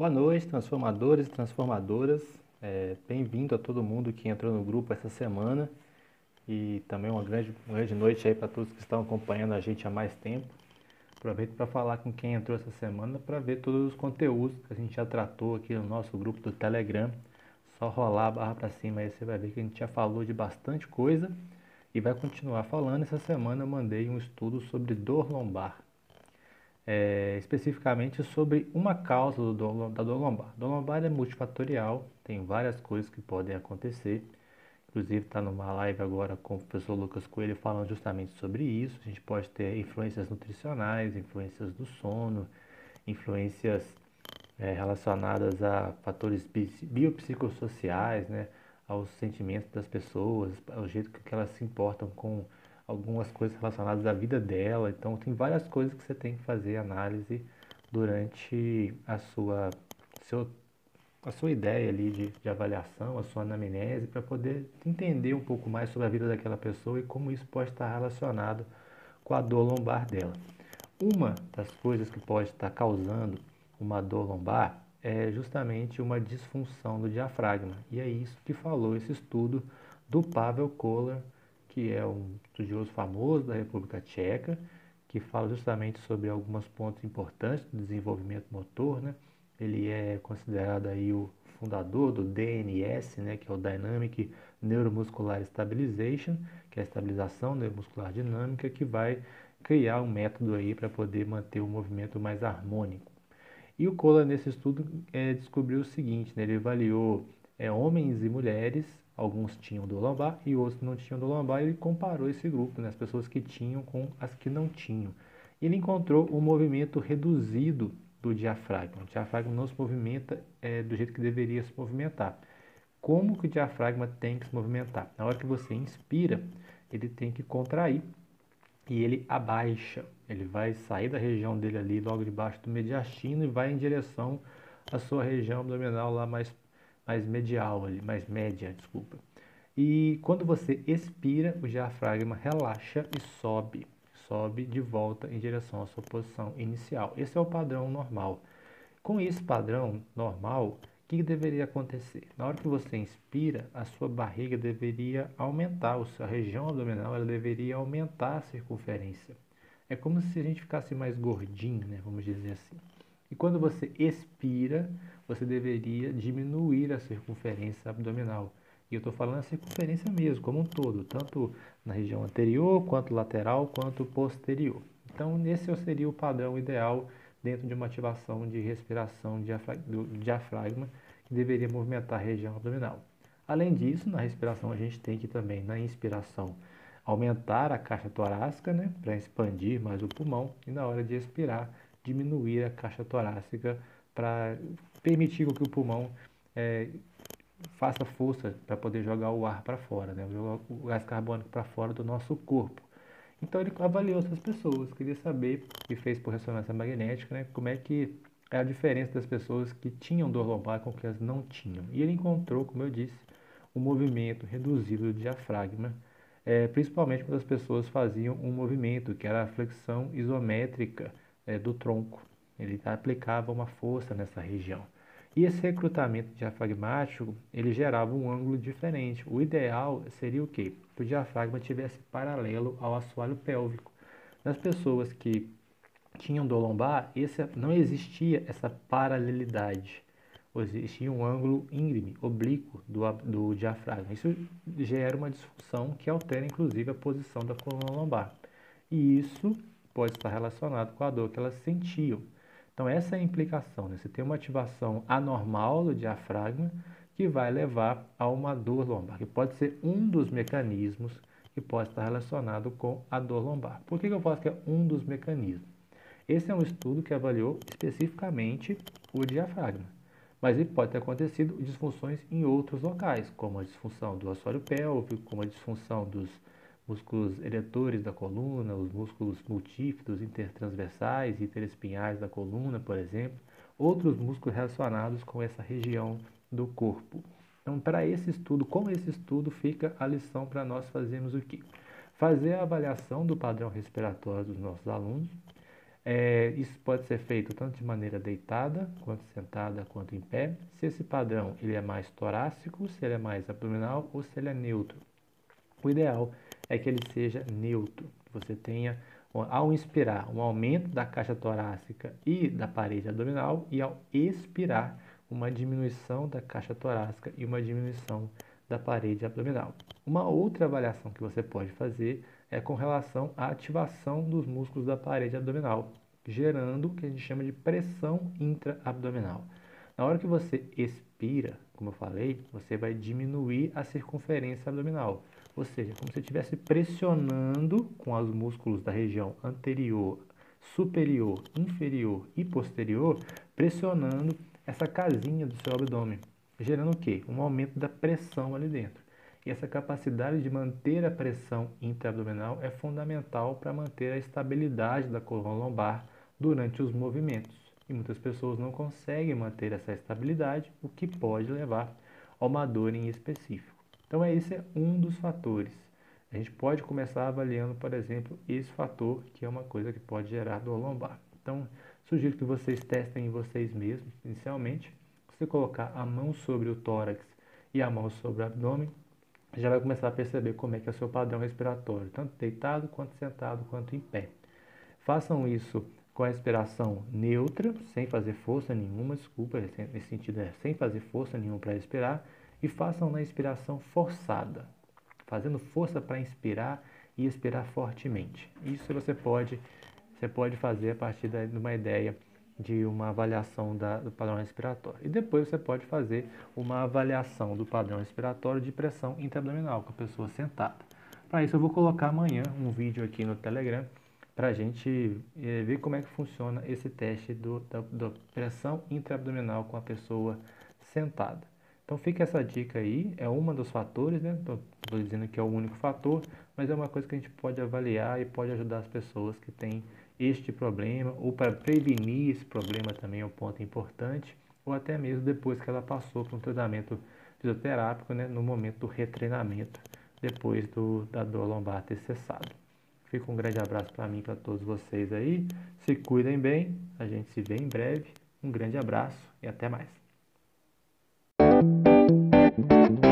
Boa noite, transformadores e transformadoras. É, Bem-vindo a todo mundo que entrou no grupo essa semana e também uma grande, grande noite aí para todos que estão acompanhando a gente há mais tempo. Aproveito para falar com quem entrou essa semana para ver todos os conteúdos que a gente já tratou aqui no nosso grupo do Telegram. Só rolar a barra para cima aí você vai ver que a gente já falou de bastante coisa e vai continuar falando. Essa semana eu mandei um estudo sobre dor lombar é, especificamente sobre uma causa do da dor lombar. Dor lombar é multifatorial, tem várias coisas que podem acontecer. Inclusive está numa live agora com o professor Lucas Coelho falando justamente sobre isso. A gente pode ter influências nutricionais, influências do sono, influências é, relacionadas a fatores biopsicossociais, né, aos sentimentos das pessoas, ao jeito que elas se importam com algumas coisas relacionadas à vida dela. Então, tem várias coisas que você tem que fazer análise durante a sua, seu, a sua ideia ali de, de avaliação, a sua anamnese, para poder entender um pouco mais sobre a vida daquela pessoa e como isso pode estar relacionado com a dor lombar dela. Uma das coisas que pode estar causando uma dor lombar é justamente uma disfunção do diafragma. E é isso que falou esse estudo do Pavel Kohler, que é um estudioso famoso da República Tcheca, que fala justamente sobre alguns pontos importantes do desenvolvimento motor, né? Ele é considerado aí o fundador do DNS, né, que é o Dynamic Neuromuscular Stabilization, que é a estabilização neuromuscular dinâmica, que vai criar um método aí para poder manter o movimento mais harmônico. E o Kohler, nesse estudo, é, descobriu o seguinte, né, ele avaliou é, homens e mulheres alguns tinham do lombar e outros não tinham do lombar, e ele comparou esse grupo, né, as pessoas que tinham com as que não tinham. Ele encontrou um movimento reduzido do diafragma. O diafragma não se movimenta é, do jeito que deveria se movimentar. Como que o diafragma tem que se movimentar? Na hora que você inspira, ele tem que contrair e ele abaixa. Ele vai sair da região dele ali, logo debaixo do mediastino, e vai em direção à sua região abdominal lá mais mais medial ali, mais média, desculpa. E quando você expira, o diafragma relaxa e sobe, sobe de volta em direção à sua posição inicial. Esse é o padrão normal. Com esse padrão normal, o que deveria acontecer? Na hora que você inspira, a sua barriga deveria aumentar, a sua região abdominal ela deveria aumentar a circunferência. É como se a gente ficasse mais gordinho, né? vamos dizer assim. E quando você expira, você deveria diminuir a circunferência abdominal. E eu estou falando a circunferência mesmo, como um todo, tanto na região anterior, quanto lateral, quanto posterior. Então, esse seria o padrão ideal dentro de uma ativação de respiração do diafragma, que deveria movimentar a região abdominal. Além disso, na respiração, a gente tem que também, na inspiração, aumentar a caixa torácica, né, para expandir mais o pulmão, e na hora de expirar, diminuir a caixa torácica para permitir que o pulmão é, faça força para poder jogar o ar para fora, né? jogar o gás carbônico para fora do nosso corpo. Então ele avaliou essas pessoas, queria saber, e fez por ressonância magnética, né, como é que é a diferença das pessoas que tinham dor lombar com que as não tinham. E ele encontrou, como eu disse, um movimento reduzido do diafragma, é, principalmente quando as pessoas faziam um movimento que era a flexão isométrica é, do tronco. Ele aplicava uma força nessa região. E esse recrutamento diafragmático, ele gerava um ângulo diferente. O ideal seria o quê? Que o diafragma tivesse paralelo ao assoalho pélvico. Nas pessoas que tinham dor lombar, esse, não existia essa paralelidade. Existia um ângulo íngreme, oblíquo do, do diafragma. Isso gera uma disfunção que altera, inclusive, a posição da coluna lombar. E isso pode estar relacionado com a dor que elas sentiam. Então, essa é a implicação. Né? Você tem uma ativação anormal do diafragma que vai levar a uma dor lombar, que pode ser um dos mecanismos que pode estar relacionado com a dor lombar. Por que, que eu falo que é um dos mecanismos? Esse é um estudo que avaliou especificamente o diafragma, mas ele pode ter acontecido disfunções em outros locais, como a disfunção do assoalho pélvico, como a disfunção dos músculos eretores da coluna, os músculos multífidos intertransversais e interespinhais da coluna, por exemplo, outros músculos relacionados com essa região do corpo. Então, para esse estudo, com esse estudo fica a lição para nós fazermos o quê? Fazer a avaliação do padrão respiratório dos nossos alunos, É, isso pode ser feito tanto de maneira deitada, quanto sentada, quanto em pé. Se esse padrão ele é mais torácico, se ele é mais abdominal ou se ele é neutro. O ideal é que ele seja neutro, que você tenha, ao inspirar, um aumento da caixa torácica e da parede abdominal e ao expirar, uma diminuição da caixa torácica e uma diminuição da parede abdominal. Uma outra avaliação que você pode fazer é com relação à ativação dos músculos da parede abdominal, gerando o que a gente chama de pressão intraabdominal. Na hora que você expira, como eu falei, você vai diminuir a circunferência abdominal, ou seja, como se estivesse pressionando com os músculos da região anterior, superior, inferior e posterior, pressionando essa casinha do seu abdômen, gerando o quê? Um aumento da pressão ali dentro. E essa capacidade de manter a pressão intraabdominal é fundamental para manter a estabilidade da coluna lombar durante os movimentos. E muitas pessoas não conseguem manter essa estabilidade, o que pode levar a uma dor em específico. Então, esse é um dos fatores. A gente pode começar avaliando, por exemplo, esse fator, que é uma coisa que pode gerar dor lombar. Então, sugiro que vocês testem em vocês mesmos, inicialmente. Você colocar a mão sobre o tórax e a mão sobre o abdômen, já vai começar a perceber como é que é o seu padrão respiratório, tanto deitado, quanto sentado, quanto em pé. Façam isso com a respiração neutra, sem fazer força nenhuma, desculpa, nesse sentido é sem fazer força nenhuma para respirar, e façam na inspiração forçada, fazendo força para inspirar e expirar fortemente. Isso você pode, você pode fazer a partir de uma ideia de uma avaliação da, do padrão respiratório. E depois você pode fazer uma avaliação do padrão respiratório de pressão intraabdominal com a pessoa sentada. Para isso eu vou colocar amanhã um vídeo aqui no Telegram para a gente é, ver como é que funciona esse teste do, da, da pressão intraabdominal com a pessoa sentada. Então fica essa dica aí, é uma dos fatores, né? Estou dizendo que é o único fator, mas é uma coisa que a gente pode avaliar e pode ajudar as pessoas que têm este problema, ou para prevenir esse problema também é um ponto importante, ou até mesmo depois que ela passou por um tratamento fisioterápico, né, no momento do retreinamento, depois do, da dor lombar ter cessado. Fica um grande abraço para mim e para todos vocês aí. Se cuidem bem, a gente se vê em breve. Um grande abraço e até mais. Thank you.